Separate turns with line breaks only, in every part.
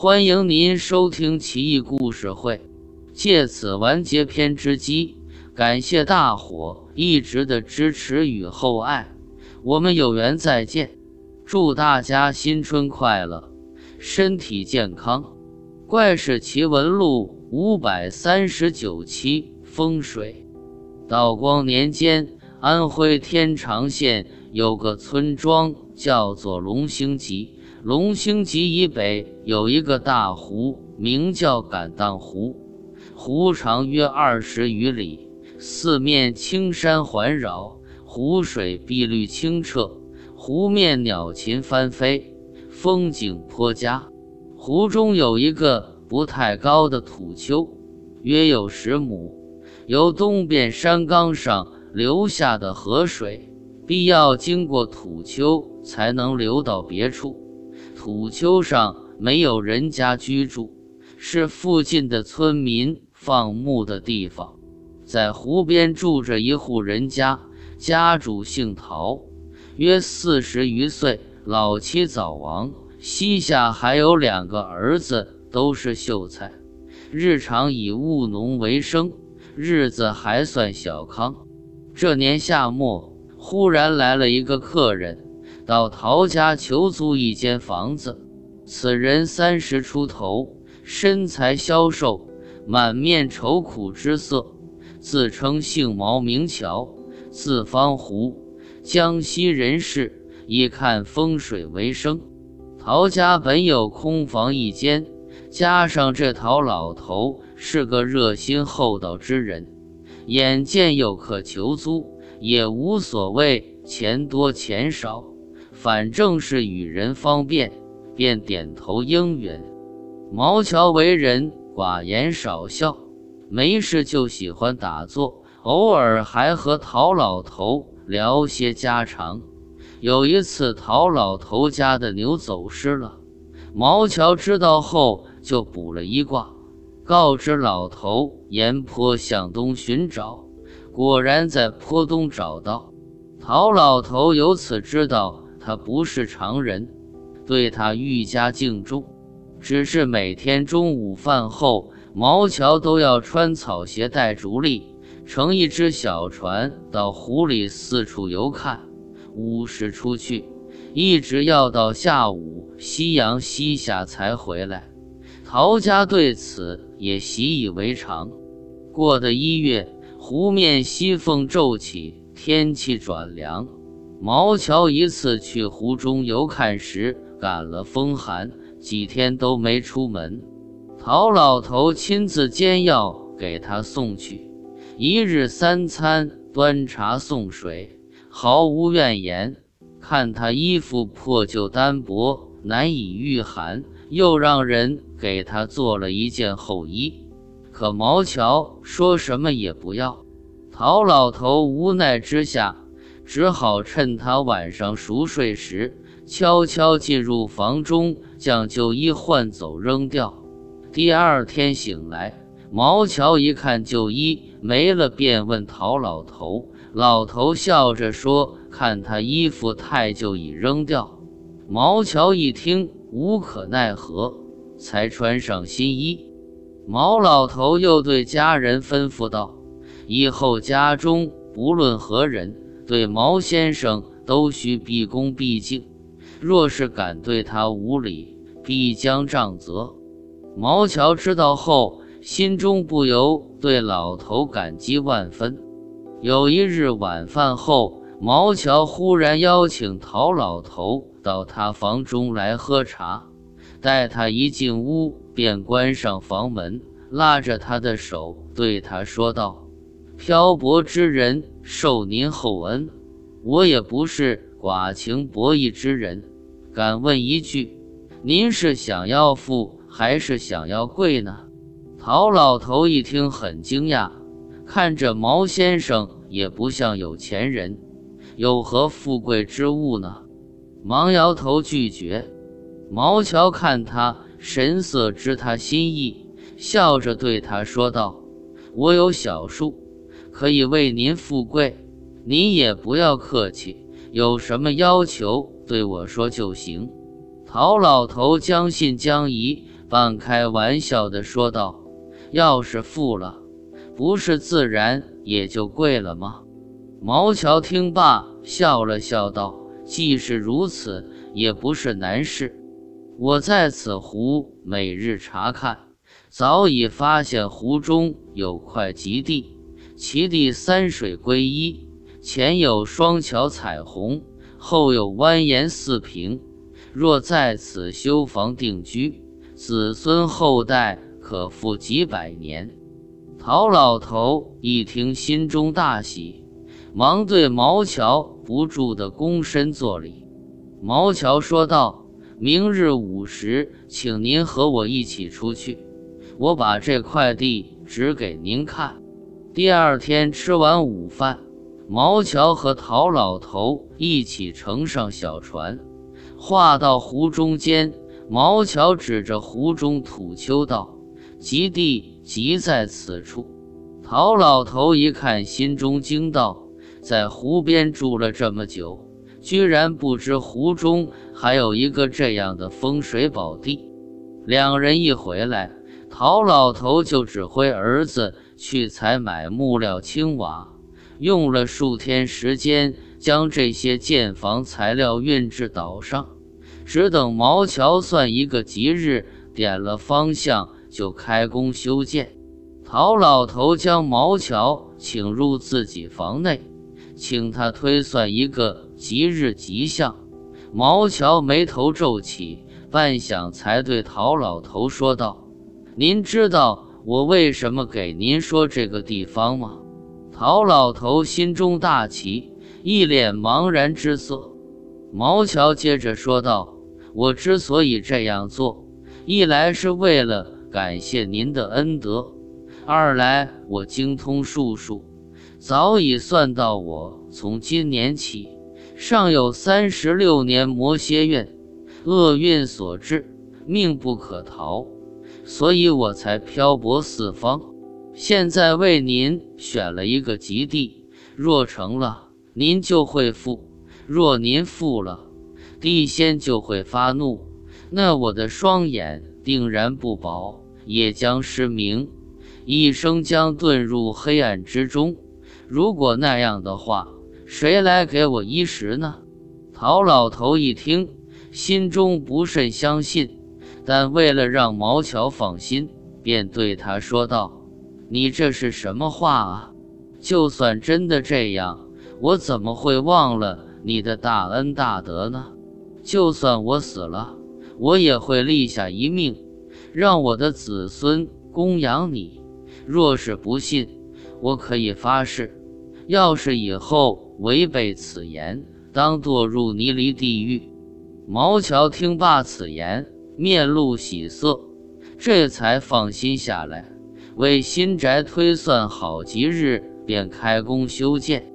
欢迎您收听奇异故事会，借此完结篇之机。感谢大伙一直的支持与厚爱，我们有缘再见。祝大家新春快乐，身体健康。怪事奇闻录五百三十九期风水。道光年间，安徽天长县有个村庄叫做龙兴集。龙兴集以北有一个大湖，名叫敢当湖，湖长约二十余里，四面青山环绕，湖水碧绿清澈，湖面鸟禽翻飞，风景颇佳。湖中有一个不太高的土丘，约有十亩。由东边山岗上流下的河水，必要经过土丘才能流到别处。土丘上没有人家居住，是附近的村民放牧的地方。在湖边住着一户人家，家主姓陶，约四十余岁，老妻早亡，膝下还有两个儿子，都是秀才，日常以务农为生。日子还算小康。这年夏末，忽然来了一个客人，到陶家求租一间房子。此人三十出头，身材消瘦，满面愁苦之色，自称姓毛名乔，字方湖，江西人士，以看风水为生。陶家本有空房一间，加上这陶老头。是个热心厚道之人，眼见有客求租，也无所谓钱多钱少，反正是与人方便，便点头应允。毛乔为人寡言少笑，没事就喜欢打坐，偶尔还和陶老头聊些家常。有一次，陶老头家的牛走失了，毛乔知道后就卜了一卦。告知老头沿坡向东寻找，果然在坡东找到。陶老头由此知道他不是常人，对他愈加敬重。只是每天中午饭后，毛乔都要穿草鞋带竹笠，乘一只小船到湖里四处游看。午时出去，一直要到下午夕阳西下才回来。陶家对此。也习以为常。过的一月，湖面西风骤起，天气转凉。毛乔一次去湖中游看时，感了风寒，几天都没出门。陶老头亲自煎药给他送去，一日三餐端茶送水，毫无怨言。看他衣服破旧单薄，难以御寒。又让人给他做了一件厚衣，可毛乔说什么也不要。陶老头无奈之下，只好趁他晚上熟睡时，悄悄进入房中，将旧衣换走扔掉。第二天醒来，毛乔一看旧衣没了，便问陶老头。老头笑着说：“看他衣服太旧，已扔掉。”毛乔一听。无可奈何，才穿上新衣。毛老头又对家人吩咐道：“以后家中不论何人，对毛先生都需毕恭毕敬。若是敢对他无礼，必将杖责。”毛乔知道后，心中不由对老头感激万分。有一日晚饭后，毛乔忽然邀请陶老头。到他房中来喝茶，待他一进屋，便关上房门，拉着他的手，对他说道：“漂泊之人，受您厚恩，我也不是寡情薄义之人，敢问一句，您是想要富还是想要贵呢？”陶老头一听很惊讶，看着毛先生也不像有钱人，有何富贵之物呢？忙摇头拒绝。毛乔看他神色，知他心意，笑着对他说道：“我有小数，可以为您富贵，您也不要客气，有什么要求对我说就行。”陶老头将信将疑，半开玩笑地说道：“要是富了，不是自然也就贵了吗？”毛乔听罢，笑了笑道：“既是如此，也不是难事。我在此湖每日查看，早已发现湖中有块极地，其地三水归一，前有双桥彩虹，后有蜿蜒四平。若在此修房定居。”子孙后代可富几百年。陶老头一听，心中大喜，忙对毛乔不住的躬身作礼。毛乔说道：“明日午时，请您和我一起出去，我把这块地指给您看。”第二天吃完午饭，毛乔和陶老头一起乘上小船，划到湖中间。毛乔指着湖中土丘道：“极地即在此处。”陶老头一看，心中惊道：“在湖边住了这么久，居然不知湖中还有一个这样的风水宝地。”两人一回来，陶老头就指挥儿子去采买木料、青瓦，用了数天时间，将这些建房材料运至岛上。只等毛桥算一个吉日，点了方向就开工修建。陶老头将毛桥请入自己房内，请他推算一个吉日吉象。毛桥眉头皱起，半晌才对陶老头说道：“您知道我为什么给您说这个地方吗？”陶老头心中大奇，一脸茫然之色。毛桥接着说道。我之所以这样做，一来是为了感谢您的恩德，二来我精通术数，早已算到我从今年起尚有三十六年魔蝎运，厄运所致，命不可逃，所以我才漂泊四方。现在为您选了一个吉地，若成了，您就会富；若您富了，地仙就会发怒，那我的双眼定然不保，也将失明，一生将遁入黑暗之中。如果那样的话，谁来给我衣食呢？陶老头一听，心中不甚相信，但为了让毛乔放心，便对他说道：“你这是什么话啊？就算真的这样，我怎么会忘了你的大恩大德呢？”就算我死了，我也会立下一命，让我的子孙供养你。若是不信，我可以发誓，要是以后违背此言，当堕入泥犁地狱。毛乔听罢此言，面露喜色，这才放心下来，为新宅推算好吉日，便开工修建。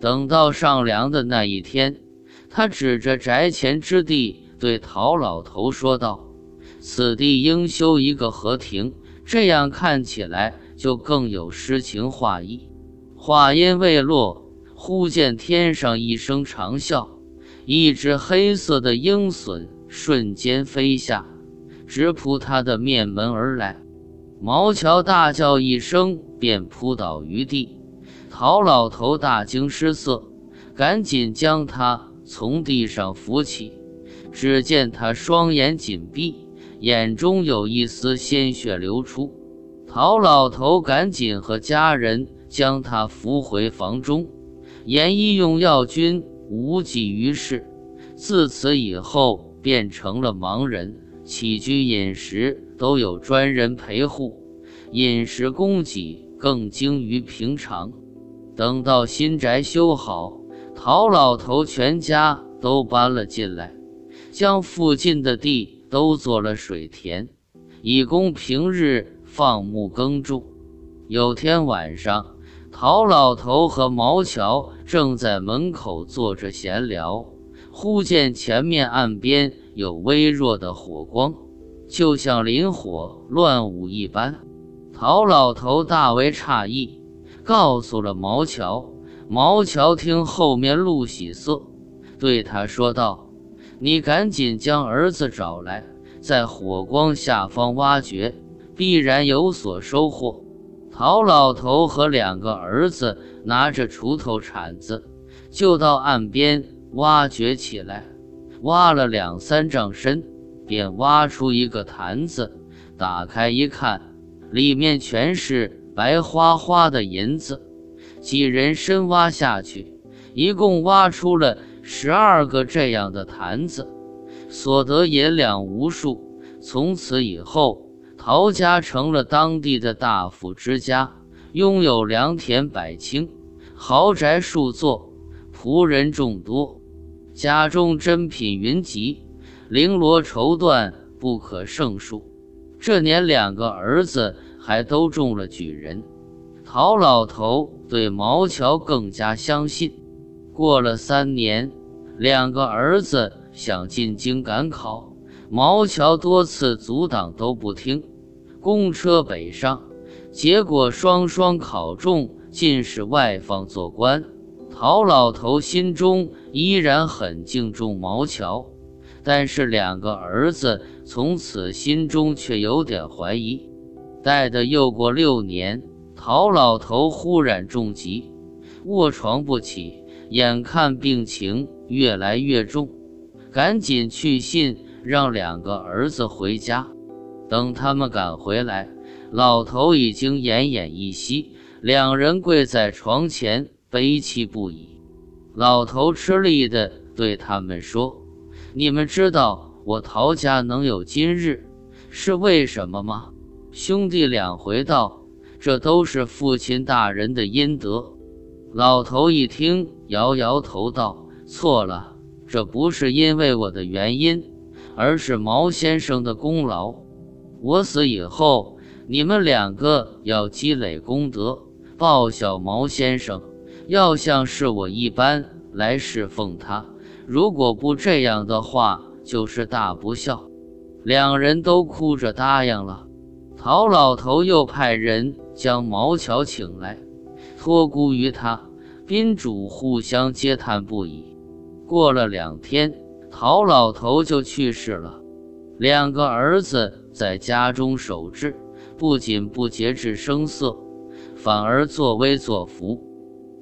等到上梁的那一天。他指着宅前之地，对陶老头说道：“此地应修一个河亭，这样看起来就更有诗情画意。”话音未落，忽见天上一声长啸，一只黑色的鹰隼瞬间飞下，直扑他的面门而来。毛乔大叫一声，便扑倒于地。陶老头大惊失色，赶紧将他。从地上扶起，只见他双眼紧闭，眼中有一丝鲜血流出。陶老头赶紧和家人将他扶回房中，严医用药均无济于事。自此以后，变成了盲人，起居饮食都有专人陪护，饮食供给更精于平常。等到新宅修好。陶老头全家都搬了进来，将附近的地都做了水田，以供平日放牧耕种。有天晚上，陶老头和毛乔正在门口坐着闲聊，忽见前面岸边有微弱的火光，就像林火乱舞一般。陶老头大为诧异，告诉了毛乔。毛乔听后面露喜色，对他说道：“你赶紧将儿子找来，在火光下方挖掘，必然有所收获。陶老头和两个儿子拿着锄头、铲子，就到岸边挖掘起来。挖了两三丈深，便挖出一个坛子，打开一看，里面全是白花花的银子。几人深挖下去，一共挖出了十二个这样的坛子，所得银两无数。从此以后，陶家成了当地的大富之家，拥有良田百顷，豪宅数座，仆人众多。家中珍品云集，绫罗绸缎不可胜数。这年两个儿子还都中了举人，陶老头对毛乔更加相信。过了三年，两个儿子想进京赶考，毛乔多次阻挡都不听，公车北上，结果双双考中进士外放做官。陶老头心中依然很敬重毛乔，但是两个儿子从此心中却有点怀疑。待得又过六年，陶老头忽然重疾，卧床不起，眼看病情越来越重，赶紧去信让两个儿子回家。等他们赶回来，老头已经奄奄一息，两人跪在床前。悲戚不已，老头吃力地对他们说：“你们知道我陶家能有今日是为什么吗？”兄弟俩回道：“这都是父亲大人的阴德。”老头一听，摇摇头道：“错了，这不是因为我的原因，而是毛先生的功劳。我死以后，你们两个要积累功德，报效毛先生。”要像是我一般来侍奉他，如果不这样的话，就是大不孝。两人都哭着答应了。陶老头又派人将毛乔请来，托孤于他，宾主互相嗟叹不已。过了两天，陶老头就去世了。两个儿子在家中守制，不仅不节制声色，反而作威作福。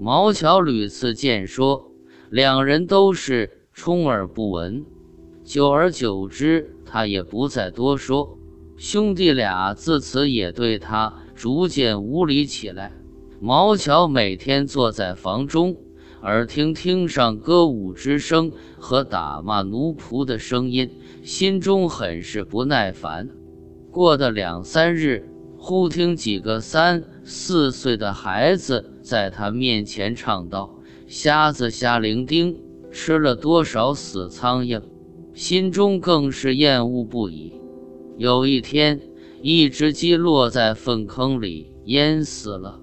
毛乔屡次见说，两人都是充耳不闻。久而久之，他也不再多说。兄弟俩自此也对他逐渐无礼起来。毛乔每天坐在房中，耳听厅上歌舞之声和打骂奴仆的声音，心中很是不耐烦。过的两三日，忽听几个三四岁的孩子。在他面前唱道：“瞎子瞎伶仃，吃了多少死苍蝇？”心中更是厌恶不已。有一天，一只鸡落在粪坑里，淹死了。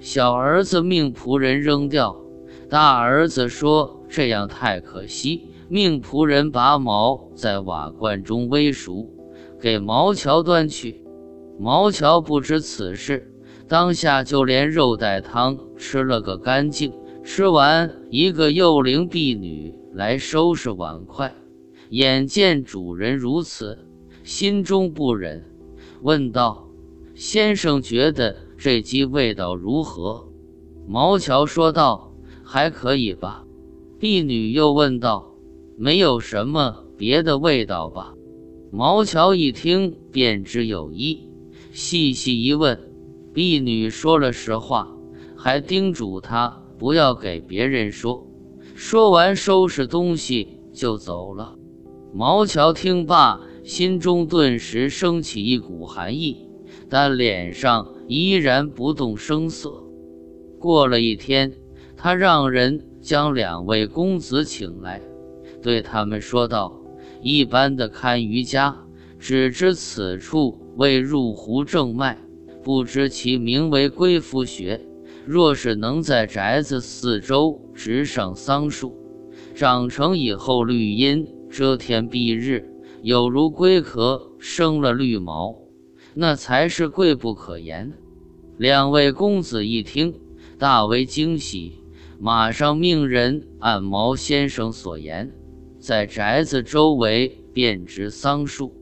小儿子命仆人扔掉，大儿子说：“这样太可惜。”命仆人拔毛在瓦罐中煨熟，给毛桥端去。毛桥不知此事。当下就连肉带汤吃了个干净，吃完，一个幼龄婢女来收拾碗筷，眼见主人如此，心中不忍，问道：“先生觉得这鸡味道如何？”毛乔说道：“还可以吧。”婢女又问道：“没有什么别的味道吧？”毛乔一听便知有意，细细一问。婢女说了实话，还叮嘱他不要给别人说。说完，收拾东西就走了。毛乔听罢，心中顿时升起一股寒意，但脸上依然不动声色。过了一天，他让人将两位公子请来，对他们说道：“一般的看舆家，只知此处为入湖正脉。”不知其名为龟夫穴。若是能在宅子四周植上桑树，长成以后绿荫遮天蔽日，有如龟壳生了绿毛，那才是贵不可言。两位公子一听，大为惊喜，马上命人按毛先生所言，在宅子周围遍植桑树。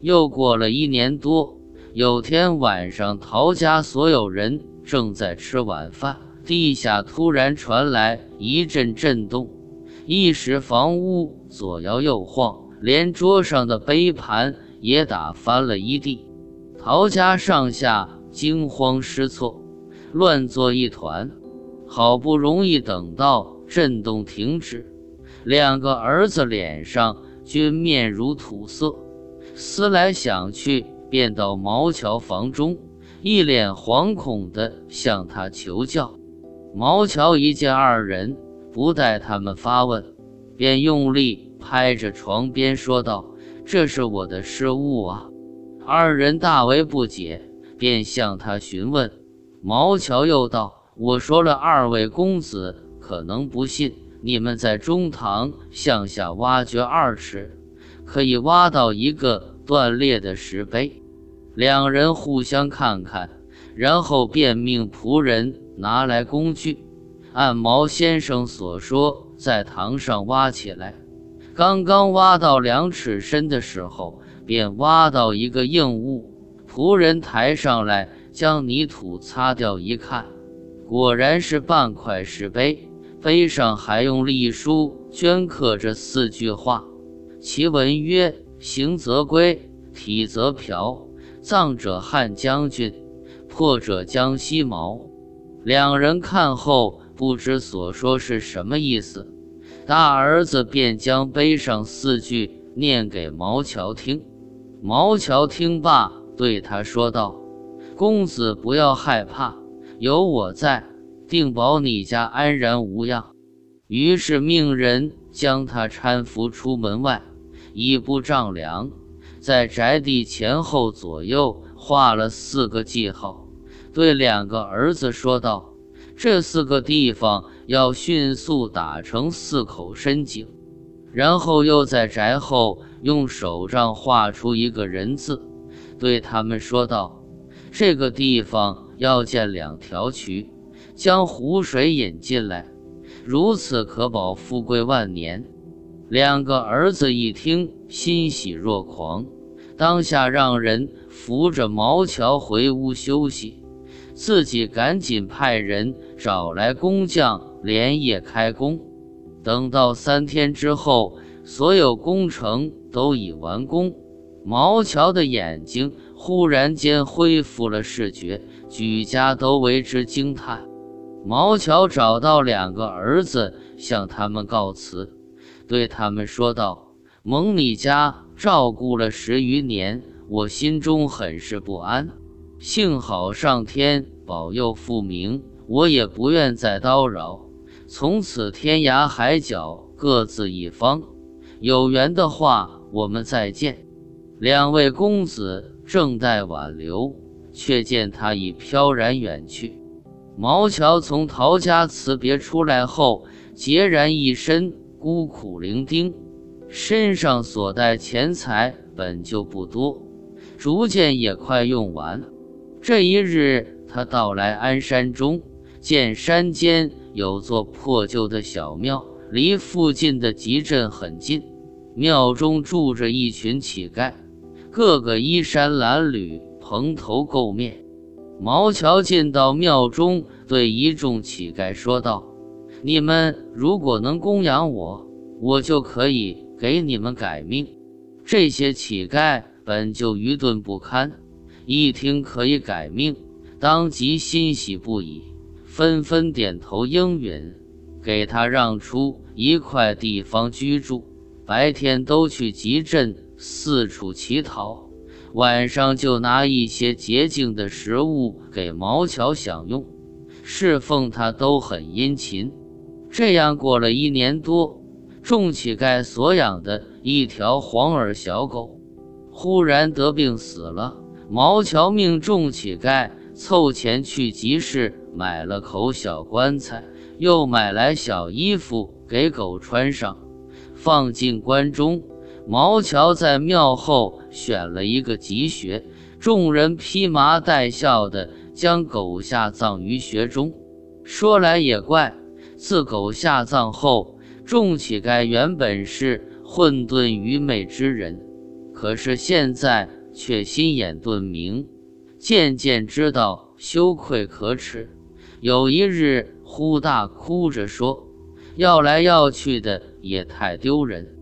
又过了一年多，有天晚上，陶家所有人正在吃晚饭，地下突然传来一阵震动，一时房屋左摇右晃，连桌上的杯盘也打翻了一地。陶家上下惊慌失措，乱作一团。好不容易等到震动停止，两个儿子脸上均面如土色。思来想去，便到毛桥房中，一脸惶恐地向他求教。毛桥一见二人，不待他们发问，便用力拍着床边说道：“这是我的失误啊！”二人大为不解，便向他询问。毛桥又道：“我说了，二位公子可能不信。你们在中堂向下挖掘二尺。”可以挖到一个断裂的石碑，两人互相看看，然后便命仆人拿来工具，按毛先生所说，在堂上挖起来。刚刚挖到两尺深的时候，便挖到一个硬物。仆人抬上来，将泥土擦掉，一看，果然是半块石碑，碑上还用隶书镌刻着四句话。其文曰：“行则归，体则朴。葬者汉将军，破者江西毛。”两人看后不知所说是什么意思。大儿子便将碑上四句念给毛桥听。毛桥听罢，对他说道：“公子不要害怕，有我在，定保你家安然无恙。”于是命人将他搀扶出门外。以步丈量，在宅地前后左右画了四个记号，对两个儿子说道：“这四个地方要迅速打成四口深井。”然后又在宅后用手杖画出一个人字，对他们说道：“这个地方要建两条渠，将湖水引进来，如此可保富贵万年。”两个儿子一听，欣喜若狂，当下让人扶着毛乔回屋休息，自己赶紧派人找来工匠，连夜开工。等到三天之后，所有工程都已完工，毛乔的眼睛忽然间恢复了视觉，举家都为之惊叹。毛乔找到两个儿子，向他们告辞。对他们说道：“蒙你家照顾了十余年，我心中很是不安。幸好上天保佑复明，我也不愿再叨扰。从此天涯海角各自一方，有缘的话我们再见。”两位公子正待挽留，却见他已飘然远去。毛乔从陶家辞别出来后，孑然一身。孤苦伶仃，身上所带钱财本就不多，逐渐也快用完了。这一日，他到来安山中，见山间有座破旧的小庙，离附近的集镇很近。庙中住着一群乞丐，个个衣衫褴褛，蓬头垢面。毛乔进到庙中，对一众乞丐说道。你们如果能供养我，我就可以给你们改命。这些乞丐本就愚钝不堪，一听可以改命，当即欣喜不已，纷纷点头应允，给他让出一块地方居住。白天都去集镇四处乞讨，晚上就拿一些洁净的食物给毛乔享用，侍奉他都很殷勤。这样过了一年多，众乞丐所养的一条黄耳小狗，忽然得病死了。毛乔命众乞丐凑钱去集市买了口小棺材，又买来小衣服给狗穿上，放进棺中。毛乔在庙后选了一个吉穴，众人披麻戴孝的将狗下葬于穴中。说来也怪。自狗下葬后，众乞丐原本是混沌愚昧之人，可是现在却心眼顿明，渐渐知道羞愧可耻。有一日，忽大哭着说：“要来要去的也太丢人。”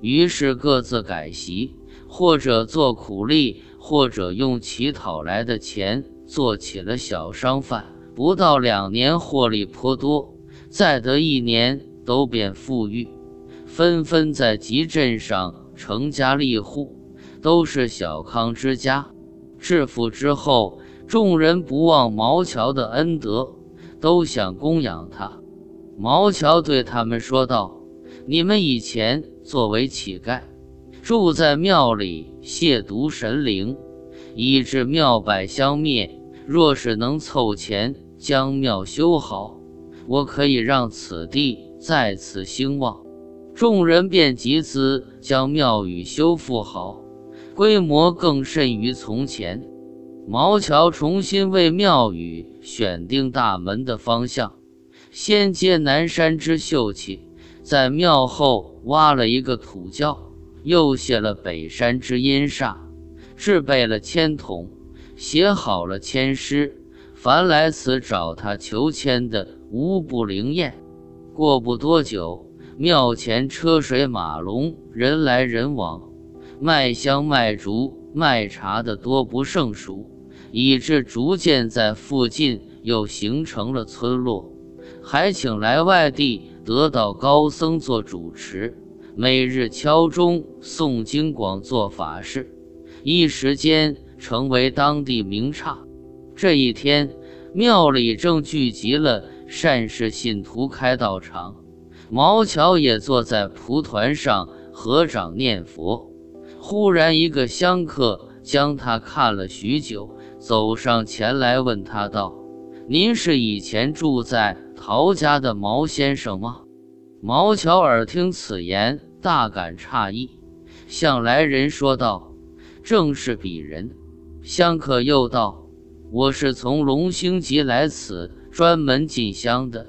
于是各自改习，或者做苦力，或者用乞讨来的钱做起了小商贩。不到两年，获利颇多；再得一年，都变富裕，纷纷在集镇上成家立户。都是小康之家，致富之后，众人不忘毛桥的恩德，都想供养他。毛桥对他们说道：“你们以前作为乞丐，住在庙里亵渎神灵，以致庙拜相灭。若是能凑钱将庙修好，我可以让此地再次兴旺。”众人便集资将庙宇修复好。规模更甚于从前。毛桥重新为庙宇选定大门的方向，先接南山之秀气，在庙后挖了一个土窖，又卸了北山之阴煞，置备了签筒，写好了签诗，凡来此找他求签的，无不灵验。过不多久，庙前车水马龙，人来人往。卖香、卖竹、卖茶的多不胜数，以致逐渐在附近又形成了村落，还请来外地得道高僧做主持，每日敲钟诵经、广做法事，一时间成为当地名刹。这一天，庙里正聚集了善事信徒开道场，毛桥也坐在蒲团上合掌念佛。忽然，一个香客将他看了许久，走上前来问他道：“您是以前住在陶家的毛先生吗？”毛乔耳听此言，大感诧异，向来人说道：“正是鄙人。”香客又道：“我是从龙兴集来此，专门进香的，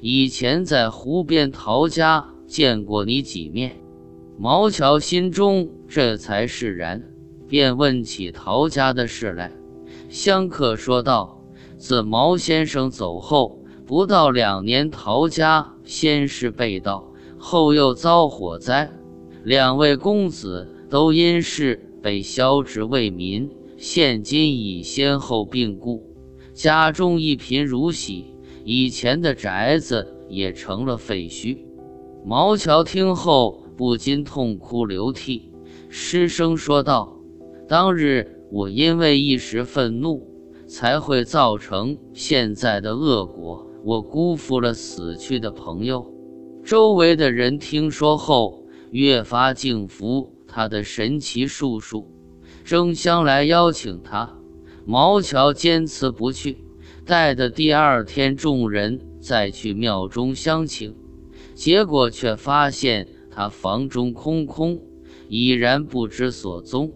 以前在湖边陶家见过你几面。”毛乔心中这才释然，便问起陶家的事来。香客说道：“自毛先生走后，不到两年，陶家先是被盗，后又遭火灾，两位公子都因事被削职为民，现今已先后病故，家中一贫如洗，以前的宅子也成了废墟。”毛乔听后。不禁痛哭流涕，失声说道：“当日我因为一时愤怒，才会造成现在的恶果。我辜负了死去的朋友。”周围的人听说后，越发敬服他的神奇术数，争相来邀请他。毛乔坚持不去，待的第二天，众人再去庙中相请，结果却发现。他房中空空，已然不知所踪。